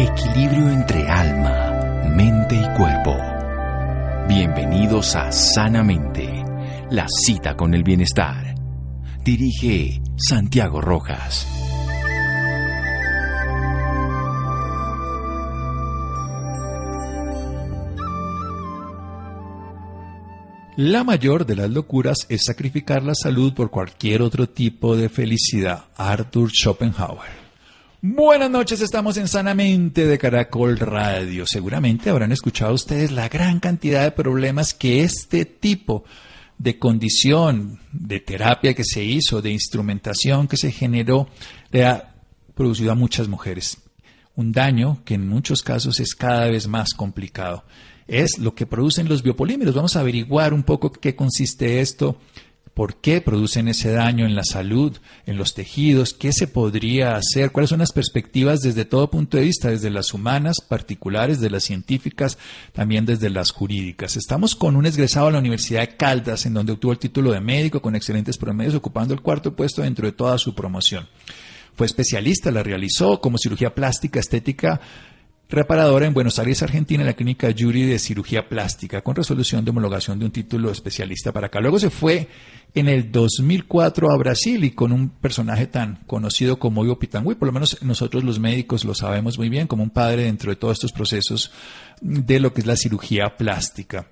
Equilibrio entre alma, mente y cuerpo. Bienvenidos a Sanamente, la cita con el bienestar. Dirige Santiago Rojas. La mayor de las locuras es sacrificar la salud por cualquier otro tipo de felicidad. Arthur Schopenhauer. Buenas noches, estamos en Sanamente de Caracol Radio. Seguramente habrán escuchado ustedes la gran cantidad de problemas que este tipo de condición, de terapia que se hizo, de instrumentación que se generó, le ha producido a muchas mujeres. Un daño que en muchos casos es cada vez más complicado es lo que producen los biopolímeros. Vamos a averiguar un poco qué consiste esto, por qué producen ese daño en la salud, en los tejidos, qué se podría hacer, cuáles son las perspectivas desde todo punto de vista, desde las humanas particulares, de las científicas, también desde las jurídicas. Estamos con un egresado a la Universidad de Caldas, en donde obtuvo el título de médico con excelentes promedios, ocupando el cuarto puesto dentro de toda su promoción. Fue especialista, la realizó como cirugía plástica, estética, reparadora en Buenos Aires, Argentina, en la clínica Yuri de cirugía plástica, con resolución de homologación de un título especialista para acá. Luego se fue en el 2004 a Brasil y con un personaje tan conocido como Ivo Pitangui, por lo menos nosotros los médicos lo sabemos muy bien, como un padre dentro de todos estos procesos de lo que es la cirugía plástica.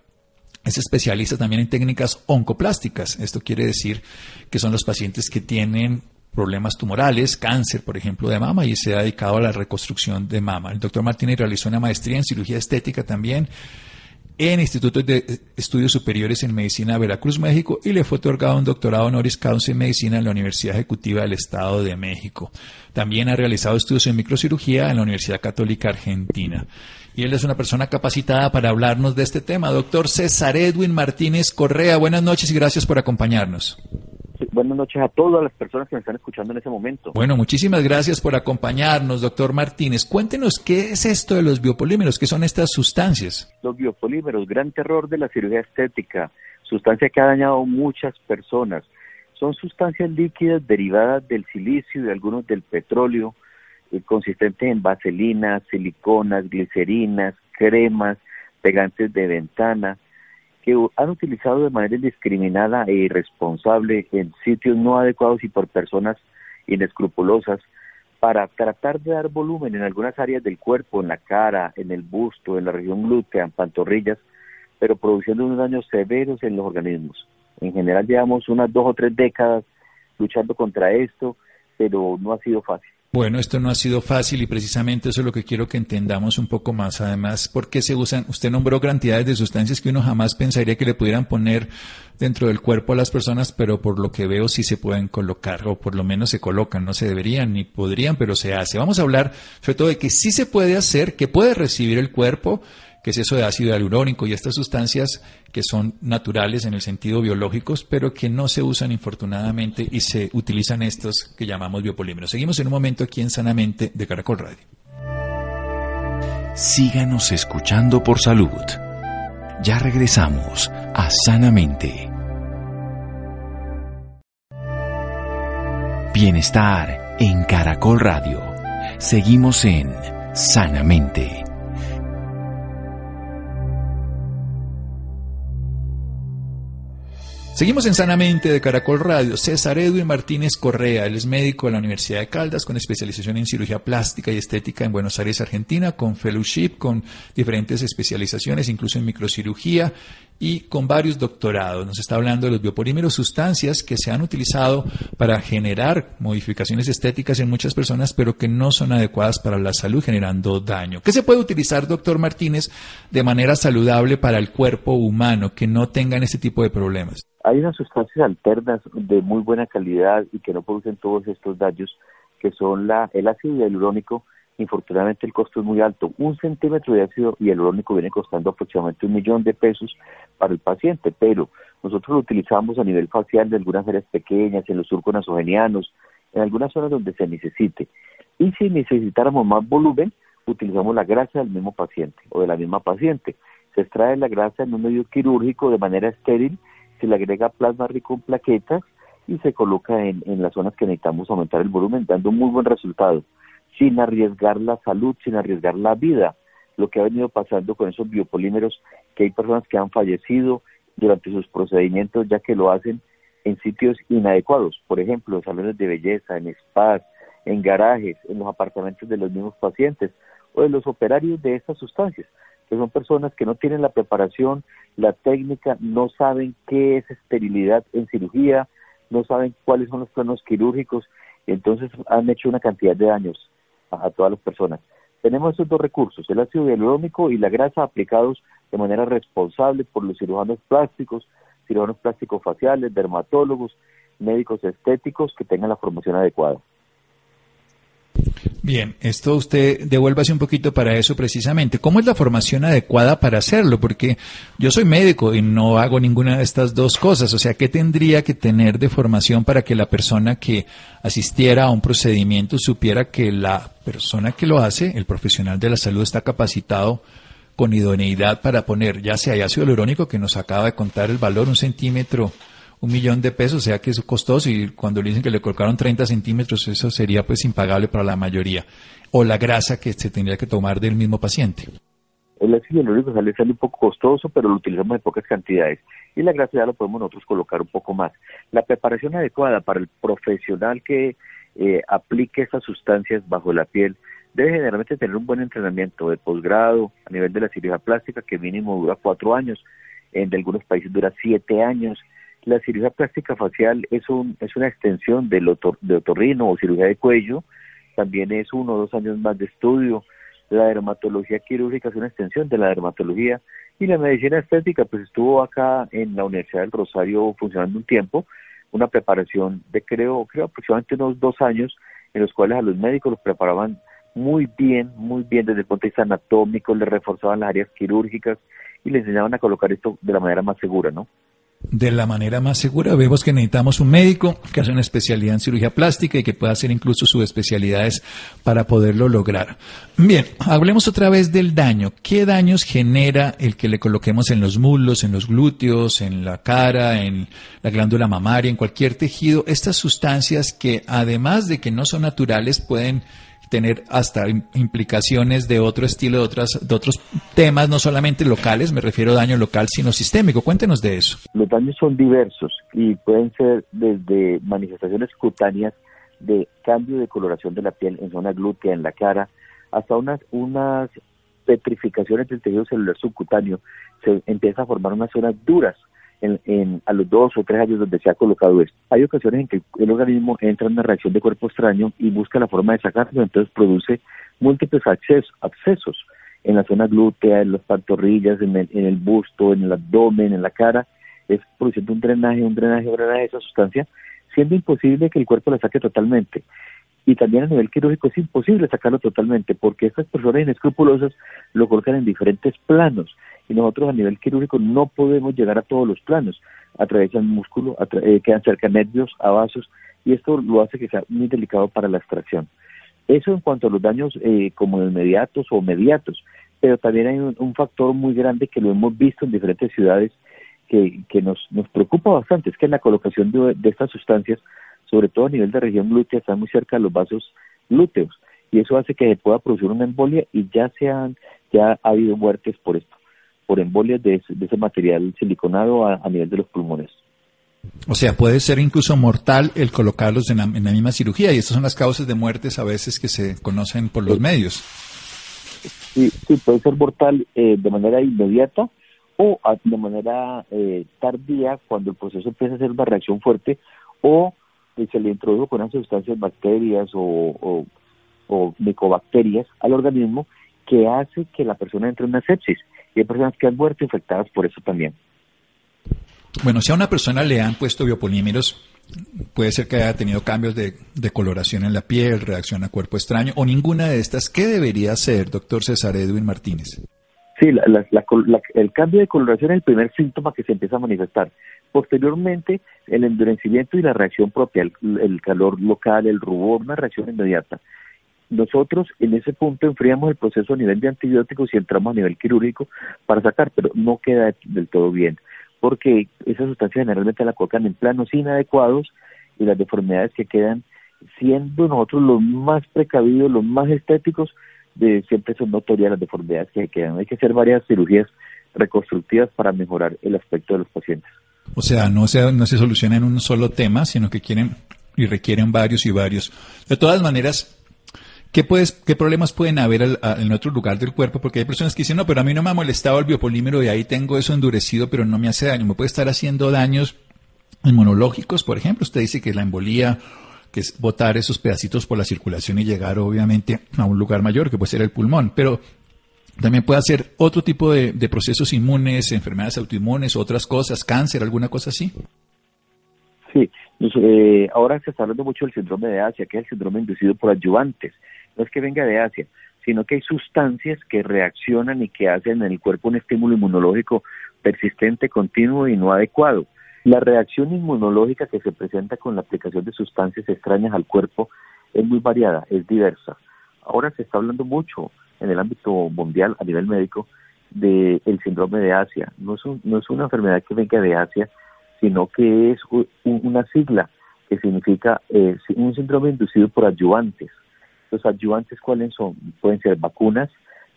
Es especialista también en técnicas oncoplásticas. Esto quiere decir que son los pacientes que tienen problemas tumorales, cáncer, por ejemplo, de mama, y se ha dedicado a la reconstrucción de mama. El doctor Martínez realizó una maestría en cirugía estética también en Institutos de Estudios Superiores en Medicina Veracruz, México, y le fue otorgado un doctorado honoris causa en medicina en la Universidad Ejecutiva del Estado de México. También ha realizado estudios en microcirugía en la Universidad Católica Argentina. Y él es una persona capacitada para hablarnos de este tema. Doctor César Edwin Martínez Correa, buenas noches y gracias por acompañarnos buenas noches a todas las personas que me están escuchando en ese momento. Bueno, muchísimas gracias por acompañarnos, doctor Martínez. Cuéntenos qué es esto de los biopolímeros, qué son estas sustancias. Los biopolímeros, gran terror de la cirugía estética, sustancia que ha dañado a muchas personas. Son sustancias líquidas derivadas del silicio y de algunos del petróleo, eh, consistentes en vaselinas, siliconas, glicerinas, cremas, pegantes de ventana, que han utilizado de manera indiscriminada e irresponsable en sitios no adecuados y por personas inescrupulosas para tratar de dar volumen en algunas áreas del cuerpo, en la cara, en el busto, en la región glútea, en pantorrillas, pero produciendo unos daños severos en los organismos. En general llevamos unas dos o tres décadas luchando contra esto, pero no ha sido fácil. Bueno, esto no ha sido fácil y precisamente eso es lo que quiero que entendamos un poco más. Además, ¿por qué se usan? Usted nombró cantidades de sustancias que uno jamás pensaría que le pudieran poner dentro del cuerpo a las personas, pero por lo que veo sí se pueden colocar, o por lo menos se colocan, no se deberían ni podrían, pero se hace. Vamos a hablar sobre todo de que sí se puede hacer, que puede recibir el cuerpo que es eso de ácido hialurónico y estas sustancias que son naturales en el sentido biológicos, pero que no se usan infortunadamente y se utilizan estos que llamamos biopolímeros. Seguimos en un momento aquí en Sanamente de Caracol Radio. Síganos escuchando por salud. Ya regresamos a Sanamente. Bienestar en Caracol Radio. Seguimos en Sanamente. Seguimos en Sanamente de Caracol Radio. César Edwin Martínez Correa, él es médico de la Universidad de Caldas con especialización en cirugía plástica y estética en Buenos Aires, Argentina, con fellowship, con diferentes especializaciones, incluso en microcirugía y con varios doctorados. Nos está hablando de los biopolímeros, sustancias que se han utilizado para generar modificaciones estéticas en muchas personas, pero que no son adecuadas para la salud, generando daño. ¿Qué se puede utilizar, doctor Martínez, de manera saludable para el cuerpo humano que no tengan ese tipo de problemas? Hay unas sustancias alternas de muy buena calidad y que no producen todos estos daños, que son la, el ácido hialurónico. Infortunadamente el costo es muy alto. Un centímetro de ácido hialurónico viene costando aproximadamente un millón de pesos para el paciente, pero nosotros lo utilizamos a nivel facial de algunas áreas pequeñas, en los surcos nasogenianos, en algunas zonas donde se necesite. Y si necesitáramos más volumen, utilizamos la grasa del mismo paciente o de la misma paciente. Se extrae la grasa en un medio quirúrgico de manera estéril se le agrega plasma rico en plaquetas y se coloca en, las zonas que necesitamos aumentar el volumen, dando un muy buen resultado. sin arriesgar la salud, sin arriesgar la vida. Lo que ha venido pasando con esos biopolímeros, que hay personas que han fallecido durante sus procedimientos ya que lo hacen en sitios inadecuados, por ejemplo, en salones de belleza, en spas, en garajes, en los apartamentos de los mismos pacientes o de los operarios de estas sustancias, que son personas que no tienen la preparación, la técnica, no saben qué es esterilidad en cirugía, no saben cuáles son los planos quirúrgicos y entonces han hecho una cantidad de daños a, todas las personas. Tenemos esos dos recursos, el ácido hialurónico y la grasa aplicados de manera responsable por los cirujanos plásticos, cirujanos plásticos faciales, dermatólogos, médicos estéticos que tengan la formación adecuada. Bien, esto usted devuélvase un poquito para eso precisamente. ¿Cómo es la formación adecuada para hacerlo? Porque yo soy médico y no hago ninguna de estas dos cosas. O sea, ¿qué tendría que tener de formación para que la persona que asistiera a un procedimiento supiera que la persona que lo hace, el profesional de la salud, está capacitado con idoneidad para poner, ya sea ácido hialurónico, que nos acaba de contar el valor, un centímetro un millón de pesos, o sea que es costoso y cuando le dicen que le colocaron 30 centímetros, eso sería pues impagable para la mayoría. O la grasa que se tendría que tomar del mismo paciente. El ácido hialurónico sale, sale un poco costoso, pero lo utilizamos en pocas cantidades. Y la grasa ya lo podemos nosotros colocar un poco más. La preparación adecuada para el profesional que eh, aplique esas sustancias bajo la piel debe generalmente tener un buen entrenamiento de posgrado a nivel de la cirugía plástica, que mínimo dura cuatro años, en algunos países dura siete años, la cirugía plástica facial es, un, es una extensión del de otorrino o cirugía de cuello, también es uno o dos años más de estudio. La dermatología quirúrgica es una extensión de la dermatología y la medicina estética pues estuvo acá en la Universidad del Rosario funcionando un tiempo, una preparación de creo, creo aproximadamente unos dos años en los cuales a los médicos los preparaban muy bien, muy bien desde el punto de vista anatómico, les reforzaban las áreas quirúrgicas y les enseñaban a colocar esto de la manera más segura, ¿no? De la manera más segura. Vemos que necesitamos un médico que hace una especialidad en cirugía plástica y que pueda hacer incluso sus especialidades para poderlo lograr. Bien, hablemos otra vez del daño. ¿Qué daños genera el que le coloquemos en los muslos, en los glúteos, en la cara, en la glándula mamaria, en cualquier tejido? Estas sustancias que además de que no son naturales pueden tener hasta implicaciones de otro estilo, de, otras, de otros temas, no solamente locales, me refiero a daño local, sino sistémico. Cuéntenos de eso. Los daños son diversos y pueden ser desde manifestaciones cutáneas de cambio de coloración de la piel en zona glútea, en la cara, hasta unas, unas petrificaciones del tejido celular subcutáneo. Se empieza a formar unas zonas duras en, a los dos o tres años donde se ha colocado esto. Hay ocasiones en que el organismo entra en una reacción de cuerpo extraño y busca la forma de sacarlo, entonces produce múltiples abscesos en la zona glútea, en las pantorrillas, en el, busto, en el abdomen, en la cara, es produciendo un drenaje, un drenaje, un drenaje de esa sustancia, siendo imposible que el cuerpo la saque totalmente. Y también a nivel quirúrgico es imposible sacarlo totalmente, porque estas personas inescrupulosas lo colocan en diferentes planos y nosotros a nivel quirúrgico no podemos llegar a todos los planos. Atraviesan músculo, eh, quedan cerca nervios, a vasos, y esto lo hace que sea muy delicado para la extracción. Eso en cuanto a los daños eh, como inmediatos o mediatos, pero también hay un, factor muy grande que lo hemos visto en diferentes ciudades que, que nos, nos preocupa bastante, es que en la colocación de, estas sustancias, sobre todo a nivel de región glútea, están muy cerca de los vasos glúteos, y eso hace que se pueda producir una embolia y ya, sean, ya ha habido muertes por esto por embolias de, ese material siliconado a, nivel de los pulmones. O sea, puede ser incluso mortal el colocarlos en la, misma cirugía y estas son las causas de muertes a veces que se conocen por los medios. Sí, sí, puede ser mortal eh, de manera inmediata o de manera eh, tardía cuando el proceso empieza a ser una reacción fuerte o se le introdujo con unas sustancias bacterias o, o micobacterias al organismo que hace que la persona entre en una sepsis y hay personas que han muerto infectadas por eso también. Bueno, si a una persona le han puesto biopolímeros, puede ser que haya tenido cambios de, coloración en la piel, reacción a cuerpo extraño o ninguna de estas. ¿Qué debería hacer, doctor César Edwin Martínez? Sí, el cambio de coloración es el primer síntoma que se empieza a manifestar. Posteriormente, el endurecimiento y la reacción propia, el calor local, el rubor, una reacción inmediata. Nosotros en ese punto enfriamos el proceso a nivel de antibióticos y entramos a nivel quirúrgico para sacar, pero no queda del todo bien, porque esa sustancia generalmente la colocan en planos inadecuados y las deformidades que quedan siendo nosotros los más precavidos, los más estéticos, de, siempre son notorias las deformidades que quedan. Hay que hacer varias cirugías reconstructivas para mejorar el aspecto de los pacientes. O sea, no se, no se soluciona en un solo tema, sino que quieren y requieren varios y varios. De todas maneras, ¿Qué, puedes, ¿Qué problemas pueden haber en otro lugar del cuerpo? Porque hay personas que dicen, no, pero a mí no me ha molestado el biopolímero y ahí tengo eso endurecido, pero no me hace daño. Me puede estar haciendo daños inmunológicos, por ejemplo. Usted dice que la embolía, que es botar esos pedacitos por la circulación y llegar, obviamente, a un lugar mayor, que puede ser el pulmón. Pero también puede hacer otro tipo de, procesos inmunes, enfermedades autoinmunes, otras cosas, cáncer, alguna cosa así. Sí, eh, ahora se está hablando mucho del síndrome de Asia, que es el síndrome inducido por ayudantes no es que venga de Asia, sino que hay sustancias que reaccionan y que hacen en el cuerpo un estímulo inmunológico persistente, continuo y no adecuado. La reacción inmunológica que se presenta con la aplicación de sustancias extrañas al cuerpo es muy variada, es diversa. Ahora se está hablando mucho en el ámbito mundial a nivel médico del síndrome de Asia. No es, no es una enfermedad que venga de Asia, sino que es una sigla que significa eh, un síndrome inducido por ayudantes. Los ayudantes, ¿cuáles son? Pueden ser vacunas,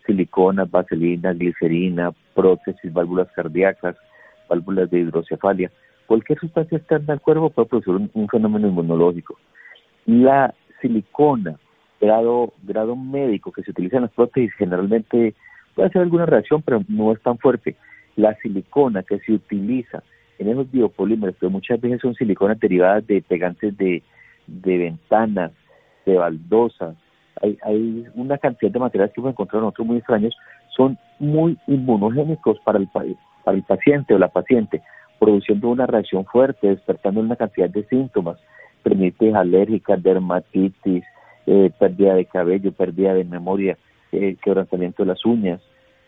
siliconas, vaselina, glicerina, prótesis, válvulas cardíacas, válvulas de hidrocefalia. Cualquier sustancia externa al cuerpo puede producir un, fenómeno inmunológico. La silicona, grado, grado médico que se utiliza en las prótesis, generalmente puede hacer alguna reacción, pero no es tan fuerte. La silicona que se utiliza en esos biopolímeros, pero muchas veces son siliconas derivadas de pegantes de, de ventanas, de baldosas, hay, hay una cantidad de materiales que hemos encontrado nosotros muy extraños, son muy inmunogénicos para el, para el paciente o la paciente, produciendo una reacción fuerte, despertando una cantidad de síntomas, permite alérgicas, dermatitis, eh, pérdida de cabello, pérdida de memoria, eh, quebrantamiento de las uñas,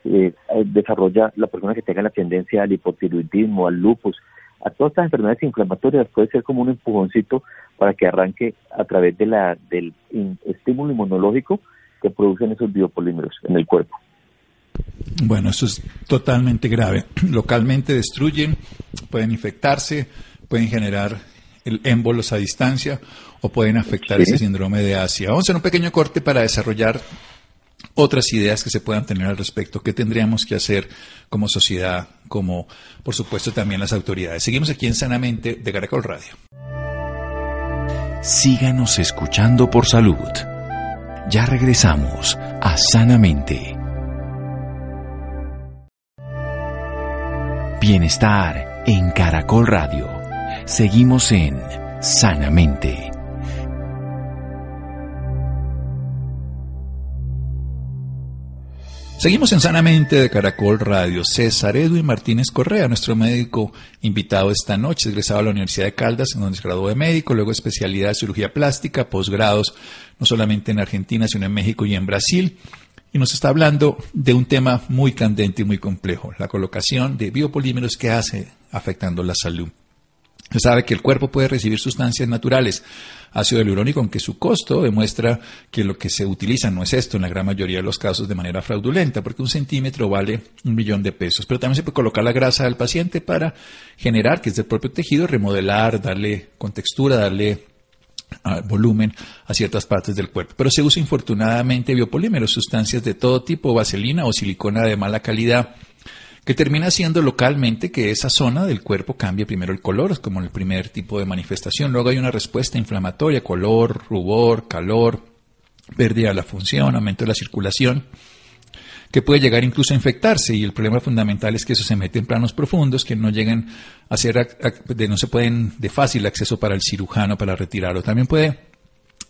eh, desarrolla la persona que tenga la tendencia al hipotiroidismo, al lupus, a todas estas enfermedades inflamatorias puede ser como un empujoncito para que arranque a través de la, del estímulo inmunológico que producen esos biopolímeros en el cuerpo. Bueno, eso es totalmente grave. Localmente destruyen, pueden infectarse, pueden generar el émbolos a distancia o pueden afectar ese síndrome de Asia. Vamos a hacer un pequeño corte para desarrollar otras ideas que se puedan tener al respecto. ¿Qué tendríamos que hacer como sociedad, como por supuesto también las autoridades? Seguimos aquí en Sanamente de Caracol Radio. Síganos escuchando por salud. Ya regresamos a Sanamente. Bienestar en Caracol Radio. Seguimos en Sanamente. Seguimos en Sanamente de Caracol Radio. César Edwin Martínez Correa, nuestro médico invitado esta noche, egresado a la Universidad de Caldas, en donde se graduó de médico, luego especialidad de cirugía plástica, posgrados, no solamente en Argentina, sino en México y en Brasil. Y nos está hablando de un tema muy candente y muy complejo, la colocación de biopolímeros que hace afectando la salud. Se sabe que el cuerpo puede recibir sustancias naturales, ácido hialurónico, aunque su costo demuestra que lo que se utiliza no es esto en la gran mayoría de los casos de manera fraudulenta, porque un centímetro vale un millón de pesos. Pero también se puede colocar la grasa del paciente para generar, que es del propio tejido, remodelar, darle contextura, darle ah, volumen a ciertas partes del cuerpo. Pero se usa infortunadamente biopolímeros, sustancias de todo tipo, vaselina o silicona de mala calidad que termina siendo localmente que esa zona del cuerpo cambie primero el color, es como el primer tipo de manifestación. Luego hay una respuesta inflamatoria, color, rubor, calor, pérdida de la función, aumento de la circulación, que puede llegar incluso a infectarse. Y el problema fundamental es que eso se mete en planos profundos que no llegan a ser, de, no se pueden de fácil acceso para el cirujano para retirarlo. También puede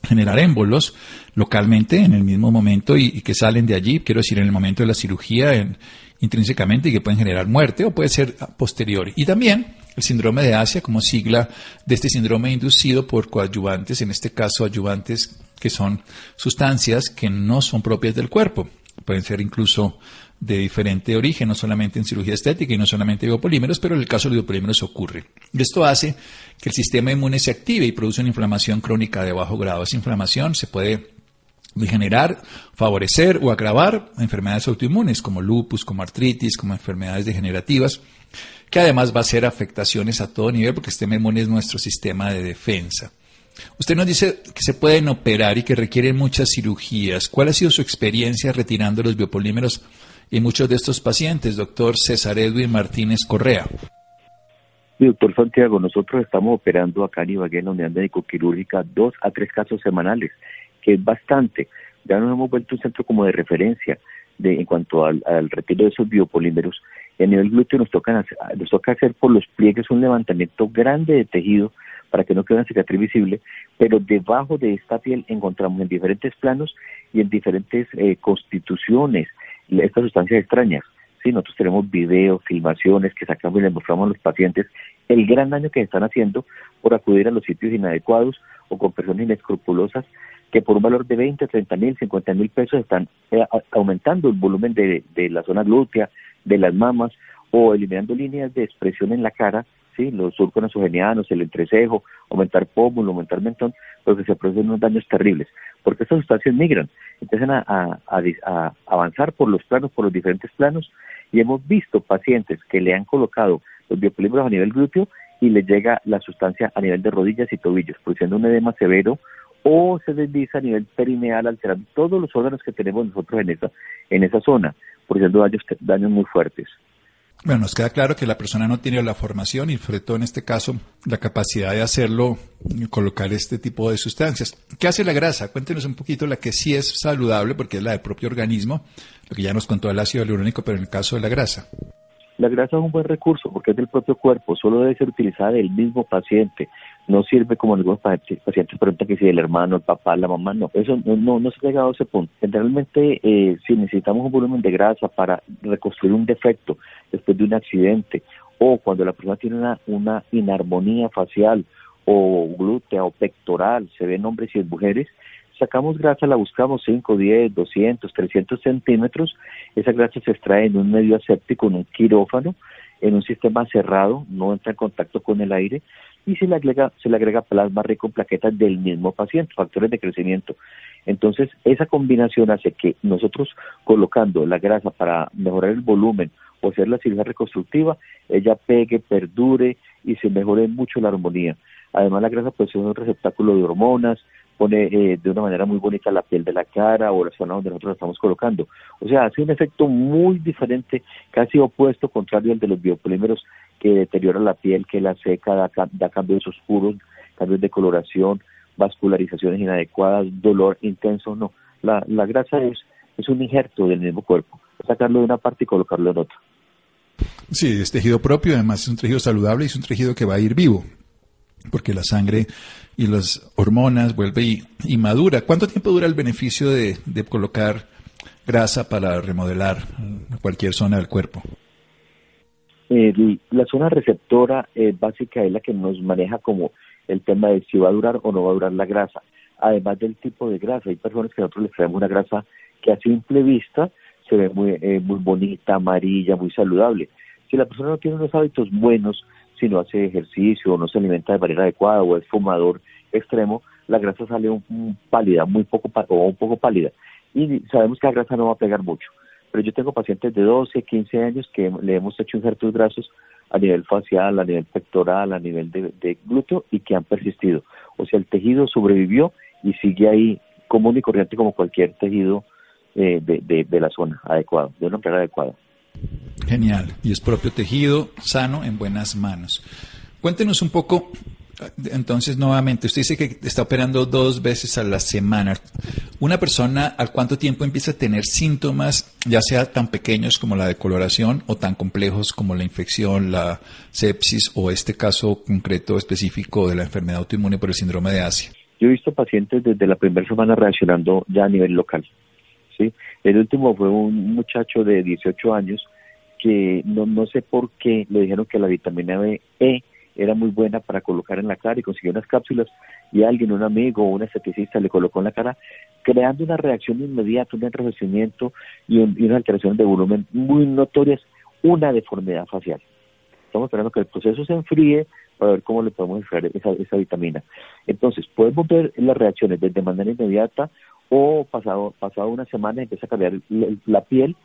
generar émbolos localmente en el mismo momento y, que salen de allí, quiero decir, en el momento de la cirugía en, intrínsecamente y que pueden generar muerte o puede ser posterior. Y también el síndrome de Asia como sigla de este síndrome inducido por coadyuvantes, en este caso ayudantes que son sustancias que no son propias del cuerpo. Pueden ser incluso de diferente origen, no solamente en cirugía estética y no solamente biopolímeros, pero en el caso de biopolímeros ocurre. Esto hace que el sistema inmune se active y produce una inflamación crónica de bajo grado. Esa inflamación se puede generar, favorecer o agravar enfermedades autoinmunes como lupus, como artritis, como enfermedades degenerativas, que además va a ser afectaciones a todo nivel porque sistema inmune es nuestro sistema de defensa. Usted nos dice que se pueden operar y que requieren muchas cirugías. ¿Cuál ha sido su experiencia retirando los biopolímeros en muchos de estos pacientes, doctor César Edwin Martínez Correa? doctor Santiago, nosotros estamos operando acá en Ibagué, en la unidad médico-quirúrgica, dos a tres casos semanales, que es bastante. Ya nos hemos vuelto un centro como de referencia de, en cuanto al, retiro de esos biopolímeros. En nivel glúteo nos, toca nos toca hacer por los pliegues un levantamiento grande de tejido para que no quede una cicatriz visible, pero debajo de esta piel encontramos en diferentes planos y en diferentes eh, constituciones estas sustancias extrañas. Sí, nosotros tenemos videos, filmaciones que sacamos y les mostramos a los pacientes el gran daño que están haciendo por acudir a los sitios inadecuados o con personas inescrupulosas que por un valor de 20, 30 mil, 50 mil pesos están eh, aumentando el volumen de, la zona glútea, de las mamas o eliminando líneas de expresión en la cara ¿sí? los surcos nasogenianos, el entrecejo, aumentar pómulo, aumentar mentón, pero que se producen unos daños terribles, porque estas sustancias migran, empiezan a, a, avanzar por los planos, por los diferentes planos, y hemos visto pacientes que le han colocado los biopolímeros a nivel glúteo y le llega la sustancia a nivel de rodillas y tobillos, produciendo un edema severo o se desliza a nivel perineal, alterando todos los órganos que tenemos nosotros en esa, en esa zona, produciendo daños, daños muy fuertes. Bueno, nos queda claro que la persona no tiene la formación y sobre todo en este caso la capacidad de hacerlo, colocar este tipo de sustancias. ¿Qué hace la grasa? Cuéntenos un poquito la que sí es saludable porque es la del propio organismo, lo que ya nos contó el ácido hialurónico, pero en el caso de la grasa. La grasa es un buen recurso porque es del propio cuerpo, solo debe ser utilizada del mismo paciente. No sirve como algunos pacientes preguntan que si el hermano, el papá, la mamá, no. Eso no, no, se ha llegado a ese punto. Generalmente, eh, si necesitamos un volumen de grasa para reconstruir un defecto después de un accidente o cuando la persona tiene una, inarmonía facial o glútea o pectoral, se ven hombres y mujeres, sacamos grasa, la buscamos 5, 10, 200, 300 centímetros, esa grasa se extrae en un medio aséptico, en un quirófano, en un sistema cerrado, no entra en contacto con el aire, y se le agrega, se le agrega plasma rico en plaquetas del mismo paciente, factores de crecimiento. Entonces, esa combinación hace que nosotros colocando la grasa para mejorar el volumen o hacer la cirugía reconstructiva, ella pegue, perdure y se mejore mucho la armonía. Además, la grasa pues es un receptáculo de hormonas, pone eh, de una manera muy bonita la piel de la cara o la zona donde nosotros la estamos colocando. O sea, hace un efecto muy diferente, casi opuesto, contrario al de los biopolímeros que deteriora la piel, que la seca, da, cambios oscuros, cambios de coloración, vascularizaciones inadecuadas, dolor intenso. No, la, la grasa es, es un injerto del mismo cuerpo, sacarlo de una parte y colocarlo en otra. Sí, es tejido propio, además es un tejido saludable y es un tejido que va a ir vivo porque la sangre y las hormonas vuelve y, madura. ¿Cuánto tiempo dura el beneficio de, colocar grasa para remodelar cualquier zona del cuerpo? La zona receptora eh, básica es la que nos maneja como el tema de si va a durar o no va a durar la grasa. Además del tipo de grasa, hay personas que nosotros les traemos una grasa que a simple vista se ve muy, eh, muy bonita, amarilla, muy saludable. Si la persona no tiene unos hábitos buenos, si no hace ejercicio o no se alimenta de manera adecuada o es fumador extremo, la grasa sale un, pálida, muy poco o un poco pálida. Y sabemos que la grasa no va a pegar mucho. Pero yo tengo pacientes de 12, 15 años que le hemos hecho injertos grasos a nivel facial, a nivel pectoral, a nivel de, glúteo y que han persistido. O sea, el tejido sobrevivió y sigue ahí común y corriente como cualquier tejido eh, de, de la zona adecuado, de una manera adecuada. Genial. Y es propio tejido, sano, en buenas manos. Cuéntenos un poco, entonces nuevamente, usted dice que está operando dos veces a la semana. ¿Una persona al cuánto tiempo empieza a tener síntomas, ya sea tan pequeños como la decoloración o tan complejos como la infección, la sepsis o este caso concreto específico de la enfermedad autoinmune por el síndrome de Asia? Yo he visto pacientes desde la primera semana reaccionando ya a nivel local. ¿sí? El último fue un muchacho de 18 años que no, no sé por qué le dijeron que la vitamina B E era muy buena para colocar en la cara y consiguió unas cápsulas y alguien, un amigo o un esteticista le colocó en la cara, creando una reacción inmediata, un enrojecimiento y, una alteración de volumen muy notorias, una deformidad facial. Estamos esperando que el proceso se enfríe para ver cómo le podemos enfriar esa, esa vitamina. Entonces, podemos ver las reacciones desde manera inmediata o pasado, pasado una semana empieza a cambiar la piel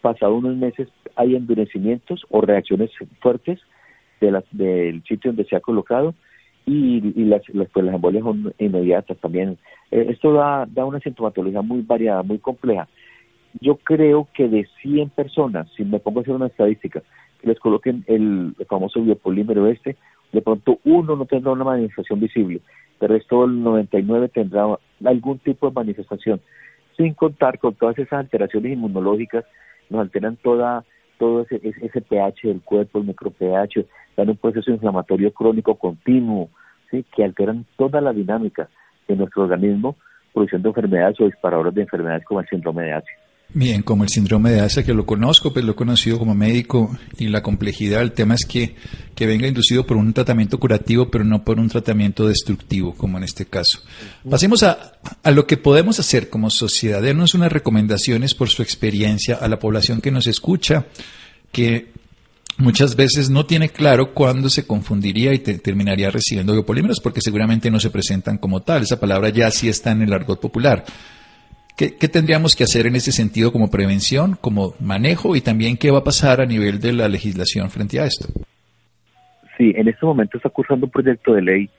pasado unos meses hay endurecimientos o reacciones fuertes de del sitio donde se ha colocado y, las, las, pues, las embolias son inmediatas también. Eh, esto da, da una sintomatología muy variada, muy compleja. Yo creo que de 100 personas, si me pongo a hacer una estadística, que les coloquen el, famoso biopolímero este, de pronto uno no tendrá una manifestación visible, pero esto el 99 tendrá algún tipo de manifestación, sin contar con todas esas alteraciones inmunológicas, nos alteran toda todo ese, ese pH del cuerpo, el micro-pH, dan un proceso inflamatorio crónico continuo, ¿sí? que alteran toda la dinámica de nuestro organismo, produciendo enfermedades o disparadores de enfermedades como el síndrome de Asia. Bien, como el síndrome de Asia, que lo conozco, pues lo he conocido como médico y la complejidad, el tema es que, que venga inducido por un tratamiento curativo, pero no por un tratamiento destructivo, como en este caso. Pasemos a, a lo que podemos hacer como sociedad. Denos unas recomendaciones por su experiencia a la población que nos escucha, que muchas veces no tiene claro cuándo se confundiría y terminaría recibiendo biopolímeros, porque seguramente no se presentan como tal. Esa palabra ya sí está en el argot popular. ¿Qué, tendríamos que hacer en ese sentido como prevención, como manejo y también qué va a pasar a nivel de la legislación frente a esto? Sí, en este momento está cursando un proyecto de ley,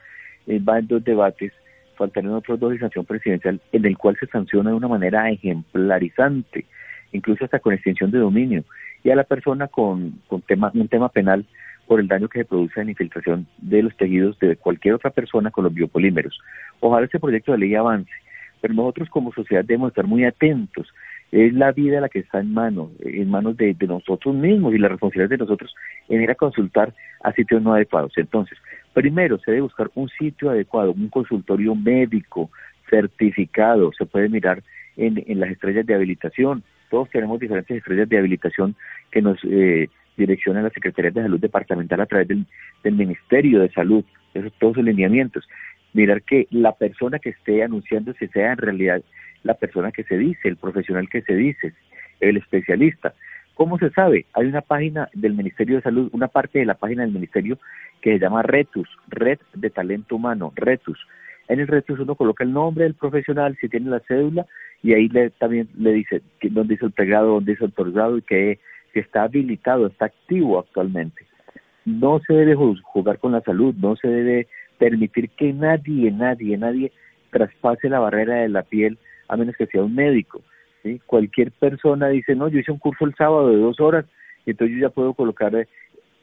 eh, va en dos debates, dos de sanción presidencial, en el cual se sanciona de una manera ejemplarizante, incluso hasta con extinción de dominio, y a la persona con, un tema penal por el daño que se produce en infiltración de los tejidos de cualquier otra persona con los biopolímeros. Ojalá este proyecto de ley avance pero nosotros como sociedad debemos estar muy atentos. Es la vida la que está en manos, en manos de, nosotros mismos y la responsabilidad de nosotros en ir a consultar a sitios no adecuados. Entonces, primero se debe buscar un sitio adecuado, un consultorio médico certificado, se puede mirar en, en las estrellas de habilitación. Todos tenemos diferentes estrellas de habilitación que nos eh, direccionan la Secretaría de Salud Departamental a través del, del Ministerio de Salud, esos todos sus lineamientos mirar que la persona que esté anunciándose sea en realidad la persona que se dice, el profesional que se dice, el especialista. ¿Cómo se sabe? Hay una página del Ministerio de Salud, una parte de la página del Ministerio que se llama RETUS, Red de Talento Humano, RETUS. En el RETUS uno coloca el nombre del profesional, si tiene la cédula, y ahí le, también le dice dónde hizo el pregrado, dónde hizo el posgrado y que, que está habilitado, está activo actualmente. No se debe jugar con la salud, no se debe permitir que nadie, nadie, nadie traspase la barrera de la piel a menos que sea un médico. ¿sí? Cualquier persona dice, no, yo hice un curso el sábado de dos horas y entonces yo ya puedo colocar eh,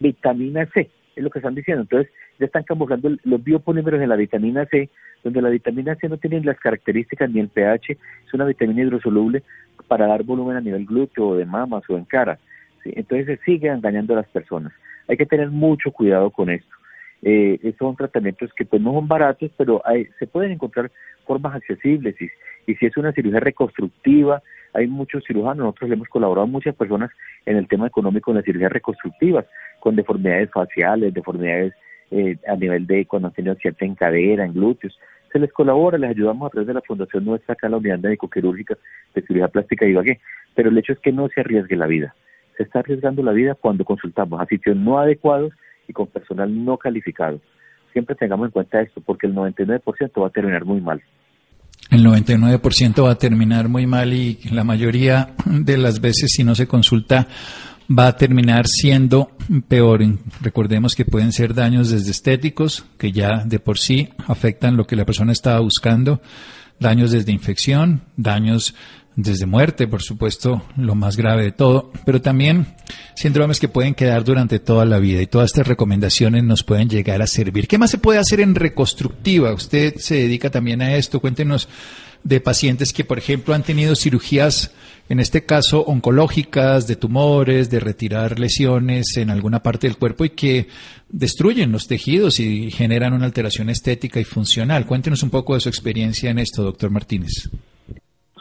vitamina C, es lo que están diciendo. Entonces ya están camuflando los biopolímeros en la vitamina C, donde la vitamina C no tiene las características ni el pH, es una vitamina hidrosoluble para dar volumen a nivel glúteo o de mamas o en cara. Entonces se sigue engañando a las personas. Hay que tener mucho cuidado con esto. Eh, son tratamientos que pues no son baratos, pero hay, se pueden encontrar formas accesibles. Y, si es una cirugía reconstructiva, hay muchos cirujanos, nosotros hemos colaborado muchas personas en el tema económico en las cirugías reconstructivas, con deformidades faciales, deformidades eh, a nivel de cuando han tenido cierta en cadera, en glúteos, se les colabora, les ayudamos a través de la fundación nuestra acá la unidad médico-quirúrgica de cirugía plástica y Ibagué, pero el hecho es que no se arriesgue la vida, se está arriesgando la vida cuando consultamos a sitios no adecuados y con personal no calificado. Siempre tengamos en cuenta esto, porque el 99% va a terminar muy mal. El 99% va a terminar muy mal y la mayoría de las veces si no se consulta va a terminar siendo peor. Recordemos que pueden ser daños desde estéticos, que ya de por sí afectan lo que la persona estaba buscando, daños desde infección, daños desde muerte, por supuesto, lo más grave de todo, pero también síndromes que pueden quedar durante toda la vida y todas estas recomendaciones nos pueden llegar a servir. ¿Qué más se puede hacer en reconstructiva? Usted se dedica también a esto. Cuéntenos de pacientes que, por ejemplo, han tenido cirugías, en este caso oncológicas, de tumores, de retirar lesiones en alguna parte del cuerpo y que destruyen los tejidos y generan una alteración estética y funcional. Cuéntenos un poco de su experiencia en esto, doctor Martínez.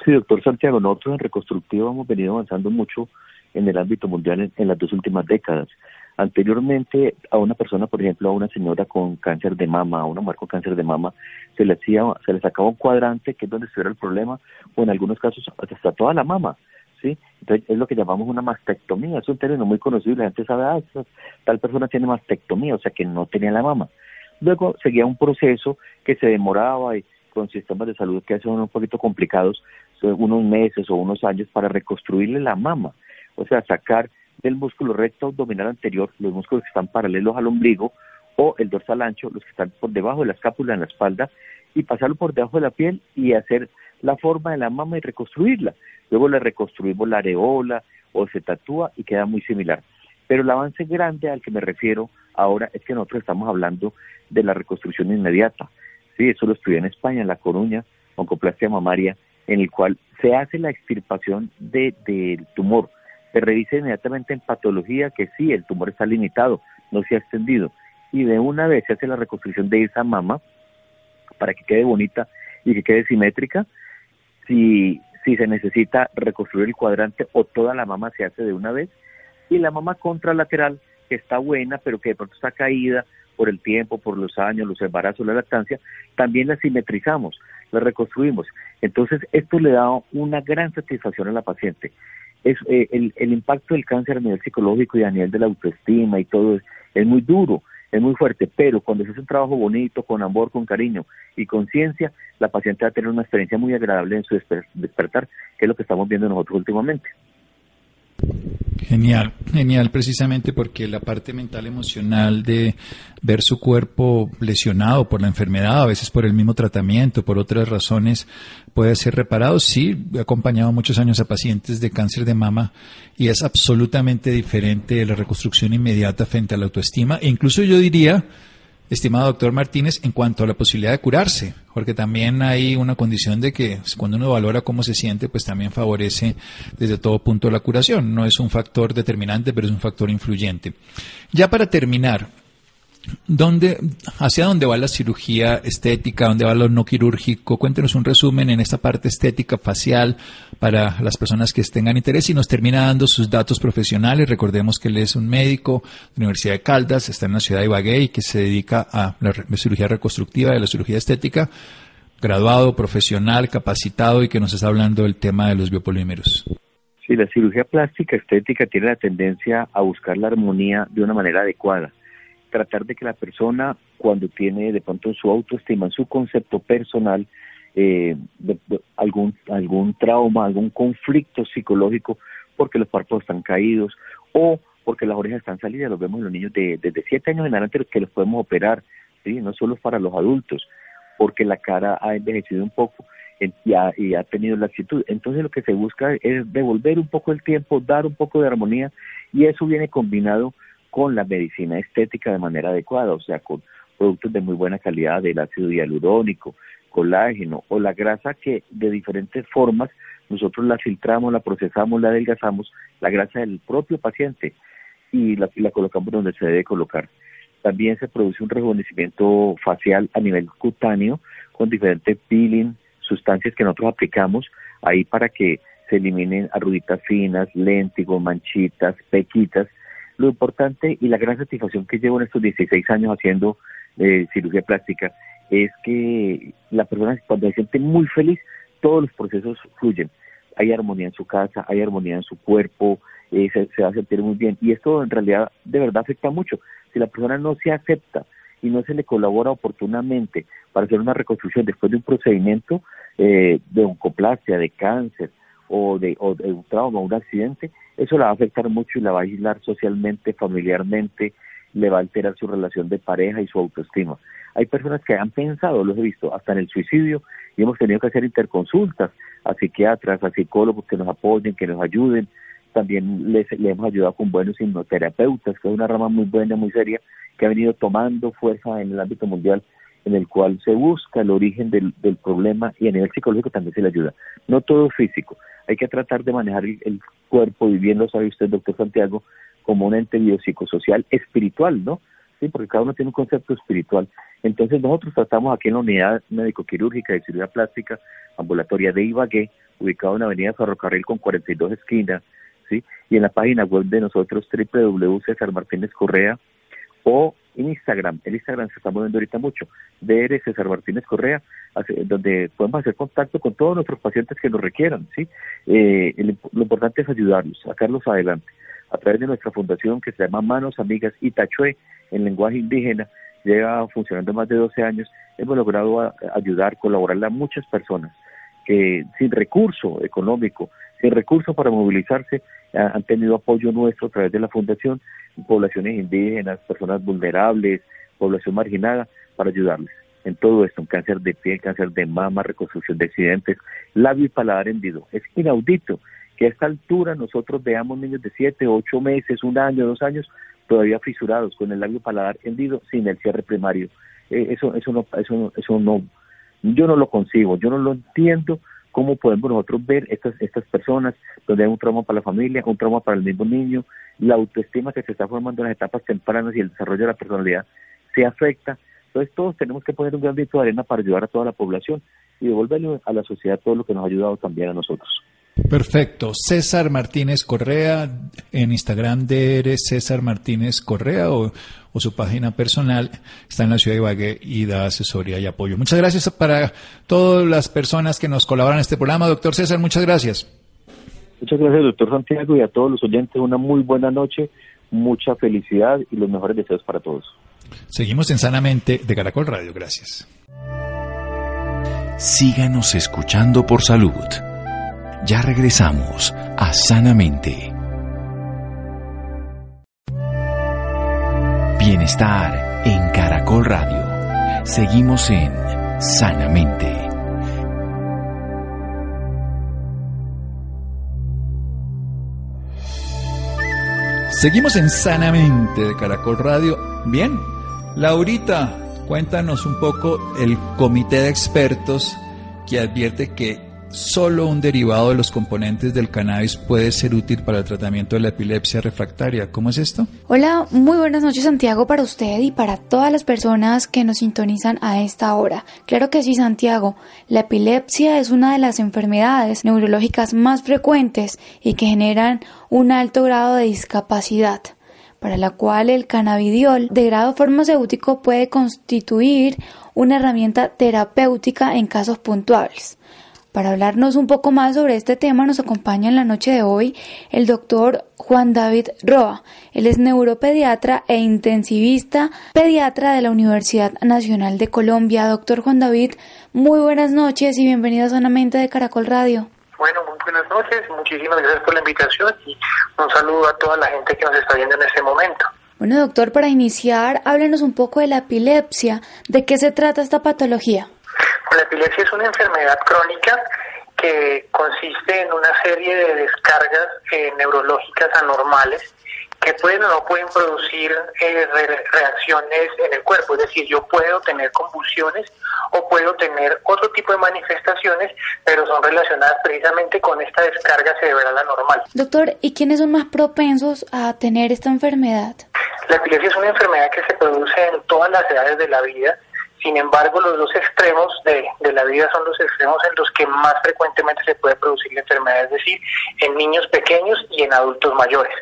Sí, doctor Santiago, nosotros en reconstructiva hemos venido avanzando mucho en el ámbito mundial en, las dos últimas décadas. Anteriormente, a una persona, por ejemplo, a una señora con cáncer de mama, a una mujer con cáncer de mama, se le hacía, se le sacaba un cuadrante que es donde estuviera el problema, o en algunos casos hasta toda la mama, ¿sí? Entonces, es lo que llamamos una mastectomía, es un término muy conocido, la gente sabe, ah, tal persona tiene mastectomía, o sea que no tenía la mama. Luego seguía un proceso que se demoraba y con sistemas de salud que son un poquito complicados, unos meses o unos años para reconstruirle la mama, o sea, sacar del músculo recto abdominal anterior los músculos que están paralelos al ombligo o el dorsal ancho, los que están por debajo de la escápula en la espalda, y pasarlo por debajo de la piel y hacer la forma de la mama y reconstruirla. Luego le reconstruimos la areola o se tatúa y queda muy similar. Pero el avance grande al que me refiero ahora es que nosotros estamos hablando de la reconstrucción inmediata. Sí, eso lo estudié en España, en La Coruña, oncoplastia mamaria, en el cual se hace la extirpación del tumor. Se revisa inmediatamente en patología que sí, el tumor está limitado, no se ha extendido. Y de una vez se hace la reconstrucción de esa mama para que quede bonita y que quede simétrica. Si, si se necesita reconstruir el cuadrante o toda la mama se hace de una vez. Y la mama contralateral, que está buena, pero que de pronto está caída por el tiempo, por los años, los embarazos, la lactancia, también la simetrizamos, la reconstruimos. Entonces, esto le da una gran satisfacción a la paciente. Es, eh, el, el, impacto del cáncer a nivel psicológico y a nivel de la autoestima y todo es, es muy duro, es muy fuerte, pero cuando se hace un trabajo bonito, con amor, con cariño y conciencia, la paciente va a tener una experiencia muy agradable en su despertar, que es lo que estamos viendo nosotros últimamente. Genial, genial, precisamente porque la parte mental emocional de ver su cuerpo lesionado por la enfermedad, a veces por el mismo tratamiento, por otras razones, puede ser reparado. Sí, he acompañado muchos años a pacientes de cáncer de mama y es absolutamente diferente de la reconstrucción inmediata frente a la autoestima. E incluso yo diría, estimado doctor Martínez, en cuanto a la posibilidad de curarse, porque también hay una condición de que cuando uno valora cómo se siente, pues también favorece desde todo punto la curación. No es un factor determinante, pero es un factor influyente. Ya para terminar, ¿Dónde, ¿Hacia dónde va la cirugía estética? ¿Dónde va lo no quirúrgico? Cuéntenos un resumen en esta parte estética facial para las personas que tengan interés y nos termina dando sus datos profesionales. Recordemos que él es un médico de la Universidad de Caldas, está en la ciudad de Ibagué y que se dedica a la cirugía reconstructiva y la cirugía estética, graduado, profesional, capacitado y que nos está hablando del tema de los biopolímeros. Sí, la cirugía plástica estética tiene la tendencia a buscar la armonía de una manera adecuada tratar de que la persona cuando tiene de pronto su autoestima, su concepto personal, eh, algún, algún trauma, algún conflicto psicológico, porque los párpados están caídos o porque las orejas están salidas, los vemos en los niños de, desde 7 años en adelante que los podemos operar, ¿sí? no solo para los adultos, porque la cara ha envejecido un poco y ha, y ha tenido la actitud. Entonces lo que se busca es devolver un poco el tiempo, dar un poco de armonía y eso viene combinado con la medicina estética de manera adecuada, o sea, con productos de muy buena calidad del ácido hialurónico, colágeno o la grasa que de diferentes formas nosotros la filtramos, la procesamos, la adelgazamos, la grasa del propio paciente y la, colocamos donde se debe colocar. También se produce un rejuvenecimiento facial a nivel cutáneo con diferentes peeling, sustancias que nosotros aplicamos ahí para que se eliminen arruguitas finas, léntigos, manchitas, pequitas lo importante y la gran satisfacción que llevo en estos 16 años haciendo eh, cirugía plástica es que la persona cuando se siente muy feliz, todos los procesos fluyen. Hay armonía en su casa, hay armonía en su cuerpo, eh, se, se va a sentir muy bien. Y esto en realidad de verdad afecta mucho. Si la persona no se acepta y no se le colabora oportunamente para hacer una reconstrucción después de un procedimiento eh, de oncoplastia, de cáncer o de, o de un trauma, un accidente, eso la va a afectar mucho y la va a aislar socialmente, familiarmente, le va a alterar su relación de pareja y su autoestima. Hay personas que han pensado, los he visto, hasta en el suicidio y hemos tenido que hacer interconsultas a psiquiatras, a psicólogos que nos apoyen, que nos ayuden. También les, le hemos ayudado con buenos hipnoterapeutas, que es una rama muy buena, muy seria, que ha venido tomando fuerza en el ámbito mundial, en el cual se busca el origen del, del problema y a nivel psicológico también se le ayuda. No todo físico, hay que tratar de manejar el, cuerpo, y bien lo sabe usted, doctor Santiago, como un ente biopsicosocial espiritual, ¿no? Sí, porque cada uno tiene un concepto espiritual. Entonces nosotros tratamos aquí en la unidad médico-quirúrgica de cirugía plástica ambulatoria de Ibagué, ubicado en la avenida Ferrocarril con 42 esquinas, ¿sí? Y en la página web de nosotros, Correa o en Instagram. El Instagram se está moviendo ahorita mucho. DR César Martínez Correa, donde podemos hacer contacto con todos nuestros pacientes que nos requieran. ¿sí? Eh, lo importante es ayudarlos, sacarlos adelante. A través de nuestra fundación que se llama Manos Amigas Itachue, en lenguaje indígena, lleva funcionando más de 12 años, hemos logrado ayudar, colaborarle a muchas personas que sin recurso económico, sin recurso para movilizarse, han tenido apoyo nuestro a través de la fundación poblaciones indígenas, personas vulnerables, población marginada para ayudarles en todo esto, en cáncer de piel, cáncer de mama, reconstrucción de accidentes, labio y paladar hendido. Es inaudito que a esta altura nosotros veamos niños de 7, 8 meses, un año, dos años, todavía fisurados con el labio paladar hendido sin el cierre primario. Eh, eso, eso no, eso, eso no, yo no lo concibo, yo no lo entiendo cómo podemos nosotros ver estas, estas personas donde hay un trauma para la familia, un trauma para el mismo niño, la autoestima que se está formando en las etapas tempranas y el desarrollo de la personalidad se afecta entonces todos tenemos que poner un granito de arena para ayudar a toda la población y devolverle a la sociedad todo lo que nos ha ayudado también a nosotros. Perfecto. César Martínez Correa, en Instagram de eres César Martínez Correa o, su página personal está en la ciudad de Ibagué y da asesoría y apoyo. Muchas gracias para todas las personas que nos colaboran en este programa. Doctor César, muchas gracias. Muchas gracias, doctor Santiago, y a todos los oyentes una muy buena noche, mucha felicidad y los mejores deseos para todos. Seguimos en Sanamente de Caracol Radio. Gracias. Síganos escuchando por salud. Ya regresamos a Sanamente. Bienestar en Caracol Radio. Seguimos en Sanamente. Seguimos en Sanamente de Caracol Radio. Bien, Laurita, cuéntanos un poco el comité de expertos que advierte que solo un derivado de los componentes del cannabis puede ser útil para el tratamiento de la epilepsia refractaria. ¿Cómo es esto? Hola, muy buenas noches Santiago para usted y para todas las personas que nos sintonizan a esta hora. Claro que sí Santiago, la epilepsia es una de las enfermedades neurológicas más frecuentes y que generan un alto grado de discapacidad para la cual el cannabidiol de grado farmacéutico puede constituir una herramienta terapéutica en casos puntuales. Para hablarnos un poco más sobre este tema nos acompaña en la noche de hoy el doctor Juan David Roa. Él es neuropediatra e intensivista pediatra de la Universidad Nacional de Colombia. Doctor Juan David, muy buenas noches y bienvenido a Sanamente de Caracol Radio. Bueno, muy buenas noches, muchísimas gracias por la invitación y un saludo a toda la gente que nos está viendo en este momento. Bueno, doctor, para iniciar, háblenos un poco de la epilepsia. ¿De qué se trata esta patología? La epilepsia es una enfermedad crónica que consiste en una serie de descargas eh, neurológicas anormales que pueden o no pueden producir eh, reacciones en el cuerpo. Es decir, yo puedo tener convulsiones o puedo tener otro tipo de manifestaciones, pero son relacionadas precisamente con esta descarga cerebral anormal. Doctor, ¿y quiénes son más propensos a tener esta enfermedad? La epilepsia es una enfermedad que se produce en todas las edades de la vida. Sin embargo, los dos extremos de, de, la vida son los extremos en los que más frecuentemente se puede producir la enfermedad, es decir, en niños pequeños y en adultos mayores.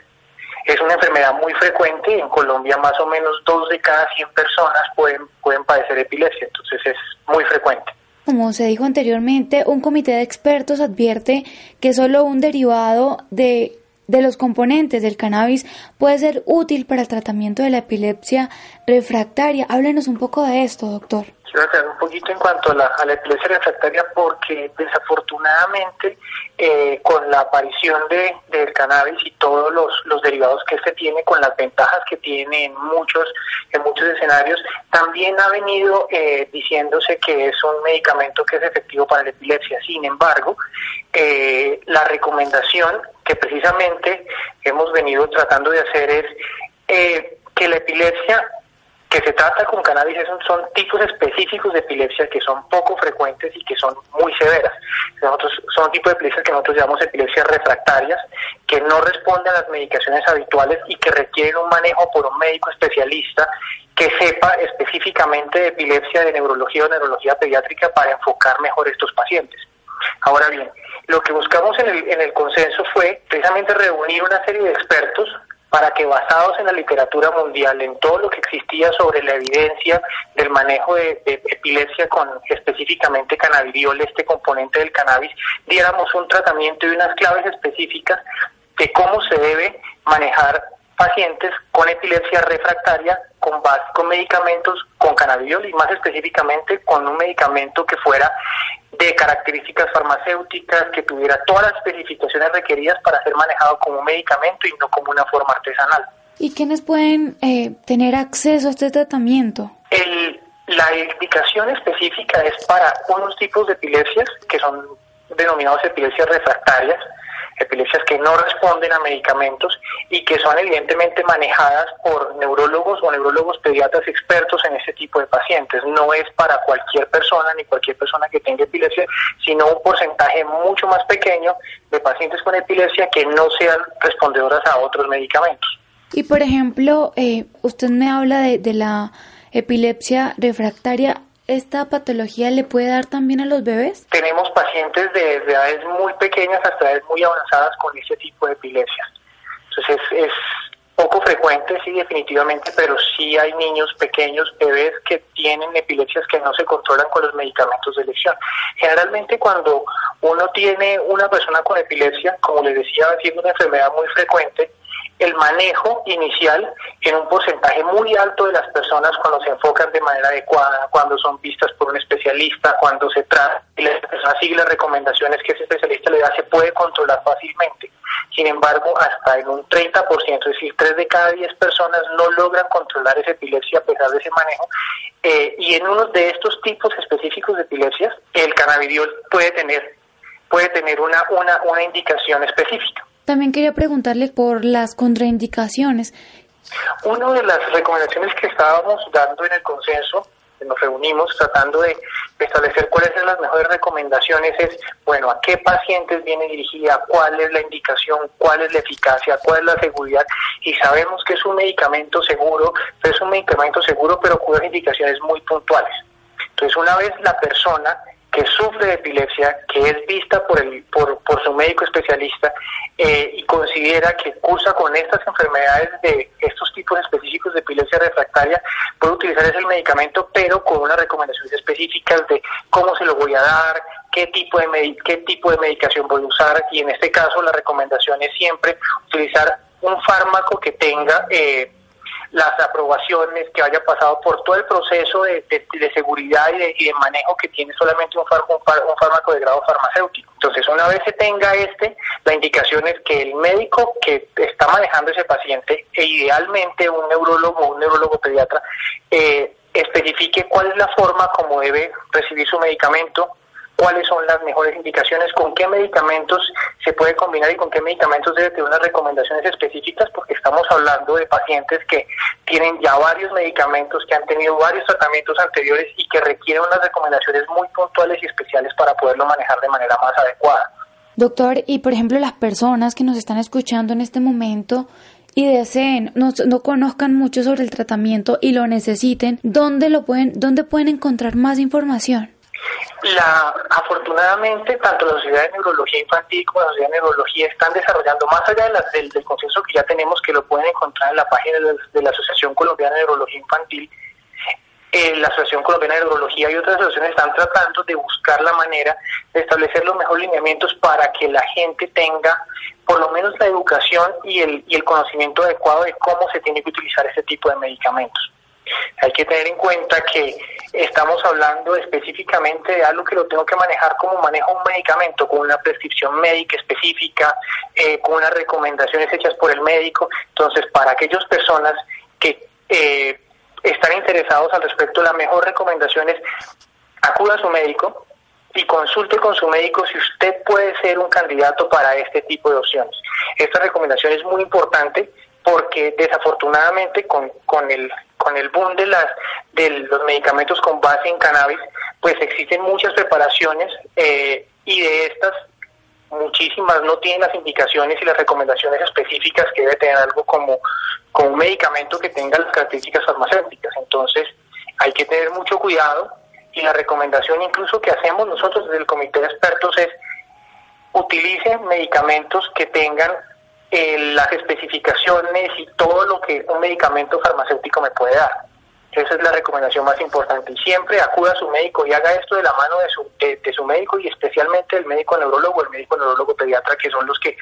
Es una enfermedad muy frecuente, en Colombia más o menos dos de cada 100 personas pueden, pueden padecer epilepsia, entonces es muy frecuente. Como se dijo anteriormente, un comité de expertos advierte que solo un derivado de, de los componentes del cannabis puede ser útil para el tratamiento de la epilepsia refractaria. Háblenos un poco de esto, doctor un poquito en cuanto a la, epilepsia refractaria porque desafortunadamente eh, con la aparición de, del cannabis y todos los, los derivados que este tiene, con las ventajas que tiene en muchos, en muchos escenarios, también ha venido eh, diciéndose que es un medicamento que es efectivo para la epilepsia. Sin embargo, eh, la recomendación que precisamente hemos venido tratando de hacer es que la epilepsia que se trata con cannabis son, tipos específicos de epilepsia que son poco frecuentes y que son muy severas. Nosotros, son tipos de epilepsia que nosotros llamamos epilepsias refractarias, que no responden a las medicaciones habituales y que requieren un manejo por un médico especialista que sepa específicamente de epilepsia, de neurología o neurología pediátrica para enfocar mejor estos pacientes. Ahora bien, lo que buscamos en el, en el consenso fue precisamente reunir una serie de expertos para que basados en la literatura mundial, en todo lo que existía sobre la evidencia del manejo de, epilepsia con específicamente cannabidiol, este componente del cannabis, diéramos un tratamiento y unas claves específicas de cómo se debe manejar pacientes con epilepsia refractaria con, con medicamentos con cannabidiol y más específicamente con un medicamento que fuera de características farmacéuticas, que tuviera todas las especificaciones requeridas para ser manejado como un medicamento y no como una forma artesanal. ¿Y quiénes pueden eh, tener acceso a este tratamiento? la indicación específica es para unos tipos de epilepsias que son denominados epilepsias refractarias, epilepsias que no responden a medicamentos y que son evidentemente manejadas por neurólogos o neurólogos pediatras expertos en este tipo de pacientes. No es para cualquier persona ni cualquier persona que tenga epilepsia, sino un porcentaje mucho más pequeño de pacientes con epilepsia que no sean respondedoras a otros medicamentos. Y por ejemplo, eh, usted me habla de, de la epilepsia refractaria. ¿Esta patología le puede dar también a los bebés? Tenemos pacientes de, edades muy pequeñas hasta edades muy avanzadas con ese tipo de epilepsia. Entonces es, poco frecuente, sí, definitivamente, pero sí hay niños pequeños, bebés que tienen epilepsias que no se controlan con los medicamentos de elección. Generalmente cuando uno tiene una persona con epilepsia, como les decía, siendo una enfermedad muy frecuente, el manejo inicial en un porcentaje muy alto de las personas cuando se enfocan de manera adecuada, cuando son vistas por un especialista, cuando se trata y la persona sigue las recomendaciones que ese especialista le da, se puede controlar fácilmente. Sin embargo, hasta en un 30%, es decir, 3 de cada 10 personas no logran controlar esa epilepsia a pesar de ese manejo. Eh, y en uno de estos tipos específicos de epilepsias, el cannabidiol puede tener, puede tener una, una, una indicación específica. También quería preguntarle por las contraindicaciones. Una de las recomendaciones que estábamos dando en el consenso, nos reunimos tratando de establecer cuáles son las mejores recomendaciones, es, bueno, a qué pacientes viene dirigida, cuál es la indicación, cuál es la eficacia, cuál es la seguridad, y sabemos que es un medicamento seguro, es un medicamento seguro, pero cuyas indicaciones muy puntuales. Entonces, una vez la persona que sufre de epilepsia, que es vista por, el, por, por su médico especialista eh, y considera que cursa con estas enfermedades de estos tipos específicos de epilepsia refractaria, puede utilizar ese medicamento, pero con unas recomendaciones específicas de cómo se lo voy a dar, qué tipo de, qué tipo de medicación voy a usar, y en este caso la recomendación es siempre utilizar un fármaco que tenga... Eh, las aprobaciones, que haya pasado por todo el proceso de, seguridad y de, manejo que tiene solamente un, un, fármaco de grado farmacéutico. Entonces, una vez se tenga este, la indicación es que el médico que está manejando ese paciente, e idealmente un neurólogo o un neurólogo pediatra, eh, especifique cuál es la forma como debe recibir su medicamento, cuáles son las mejores indicaciones, con qué medicamentos se puede combinar y con qué medicamentos debe tener unas recomendaciones específicas, porque estamos hablando de pacientes que tienen ya varios medicamentos, que han tenido varios tratamientos anteriores y que requieren unas recomendaciones muy puntuales y especiales para poderlo manejar de manera más adecuada. Doctor, y por ejemplo las personas que nos están escuchando en este momento y deseen, no, no, conozcan mucho sobre el tratamiento y lo necesiten, ¿dónde lo pueden, dónde pueden encontrar más información? La, afortunadamente, tanto la Sociedad de Neurología Infantil como la Sociedad de Neurología están desarrollando, más allá del, del, consenso que ya tenemos, que lo pueden encontrar en la página de, la Asociación Colombiana de Neurología Infantil, eh, la Asociación Colombiana de Neurología y otras asociaciones están tratando de buscar la manera de establecer los mejores lineamientos para que la gente tenga por lo menos la educación y el, y el conocimiento adecuado de cómo se tiene que utilizar este tipo de medicamentos. Hay que tener en cuenta que estamos hablando específicamente de algo que lo tengo que manejar como manejo un medicamento, con una prescripción médica específica, eh, con unas recomendaciones hechas por el médico. Entonces, para aquellas personas que eh, están interesados al respecto, la mejor recomendación es acuda a su médico y consulte con su médico si usted puede ser un candidato para este tipo de opciones. Esta recomendación es muy importante porque desafortunadamente con, con el con el boom de las de los medicamentos con base en cannabis, pues existen muchas preparaciones eh, y de estas muchísimas no tienen las indicaciones y las recomendaciones específicas que debe tener algo como, como un medicamento que tenga las características farmacéuticas. Entonces hay que tener mucho cuidado y la recomendación incluso que hacemos nosotros desde el comité de expertos es utilice medicamentos que tengan eh, las especificaciones y todo lo que un medicamento farmacéutico me puede dar. Esa es la recomendación más importante. Y siempre acuda a su médico y haga esto de la mano de su, de, su médico y especialmente el médico neurólogo, el médico neurólogo pediatra, que son los que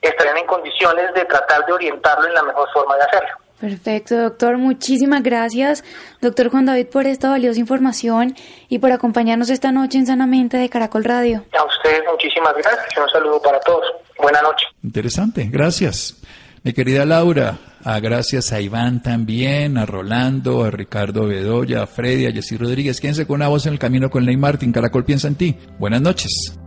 estarían en condiciones de tratar de orientarlo en la mejor forma de hacerlo. Perfecto, doctor. Muchísimas gracias, doctor Juan David, por esta valiosa información y por acompañarnos esta noche en Sanamente de Caracol Radio. A ustedes muchísimas gracias y un saludo para todos. Buenas noches. Interesante, gracias. Mi querida Laura, a gracias a Iván también, a Rolando, a Ricardo Bedoya, a Freddy, a Jessy Rodríguez. Quédense con una voz en el camino con Ley Martin. Caracol piensa en ti. Buenas noches.